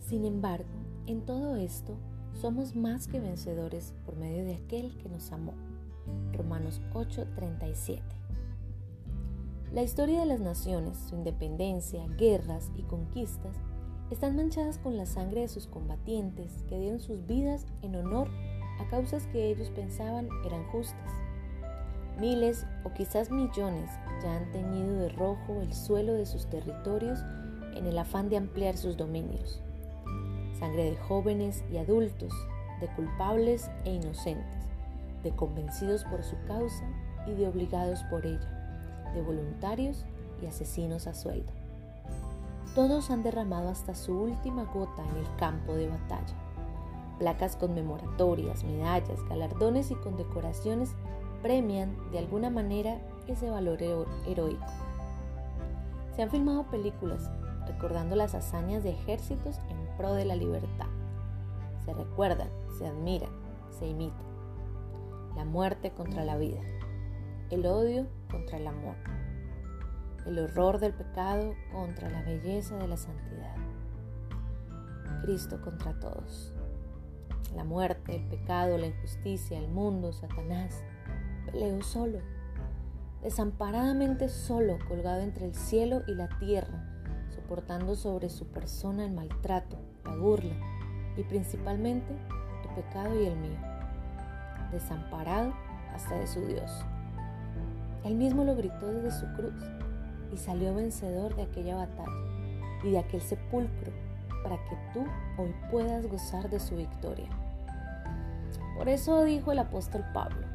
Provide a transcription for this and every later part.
Sin embargo, en todo esto somos más que vencedores por medio de aquel que nos amó. Romanos 8:37. La historia de las naciones, su independencia, guerras y conquistas están manchadas con la sangre de sus combatientes que dieron sus vidas en honor a causas que ellos pensaban eran justas. Miles o quizás millones ya han teñido de rojo el suelo de sus territorios en el afán de ampliar sus dominios sangre de jóvenes y adultos, de culpables e inocentes, de convencidos por su causa y de obligados por ella, de voluntarios y asesinos a sueldo. Todos han derramado hasta su última gota en el campo de batalla. Placas conmemoratorias, medallas, galardones y condecoraciones premian de alguna manera ese valor heroico. Se han filmado películas recordando las hazañas de ejércitos en pro de la libertad. Se recuerdan, se admiran, se imitan. La muerte contra la vida, el odio contra el amor, el horror del pecado contra la belleza de la santidad. Cristo contra todos. La muerte, el pecado, la injusticia, el mundo, Satanás. Peleó solo, desamparadamente solo, colgado entre el cielo y la tierra soportando sobre su persona el maltrato, la burla y principalmente tu pecado y el mío, desamparado hasta de su Dios. Él mismo lo gritó desde su cruz y salió vencedor de aquella batalla y de aquel sepulcro para que tú hoy puedas gozar de su victoria. Por eso dijo el apóstol Pablo,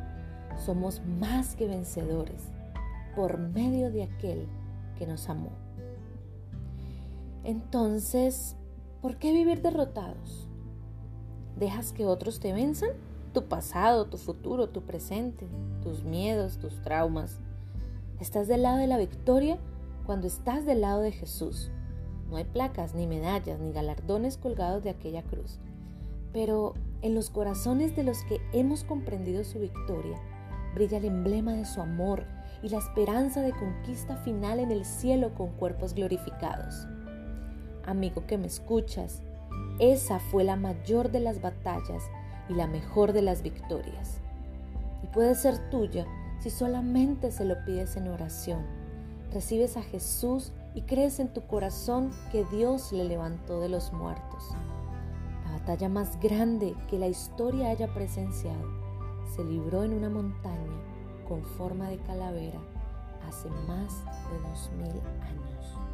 somos más que vencedores por medio de aquel que nos amó. Entonces, ¿por qué vivir derrotados? ¿Dejas que otros te venzan? Tu pasado, tu futuro, tu presente, tus miedos, tus traumas. Estás del lado de la victoria cuando estás del lado de Jesús. No hay placas, ni medallas, ni galardones colgados de aquella cruz. Pero en los corazones de los que hemos comprendido su victoria, brilla el emblema de su amor y la esperanza de conquista final en el cielo con cuerpos glorificados amigo que me escuchas, esa fue la mayor de las batallas y la mejor de las victorias. Y puede ser tuya si solamente se lo pides en oración. Recibes a Jesús y crees en tu corazón que Dios le levantó de los muertos. La batalla más grande que la historia haya presenciado se libró en una montaña con forma de calavera hace más de dos mil años.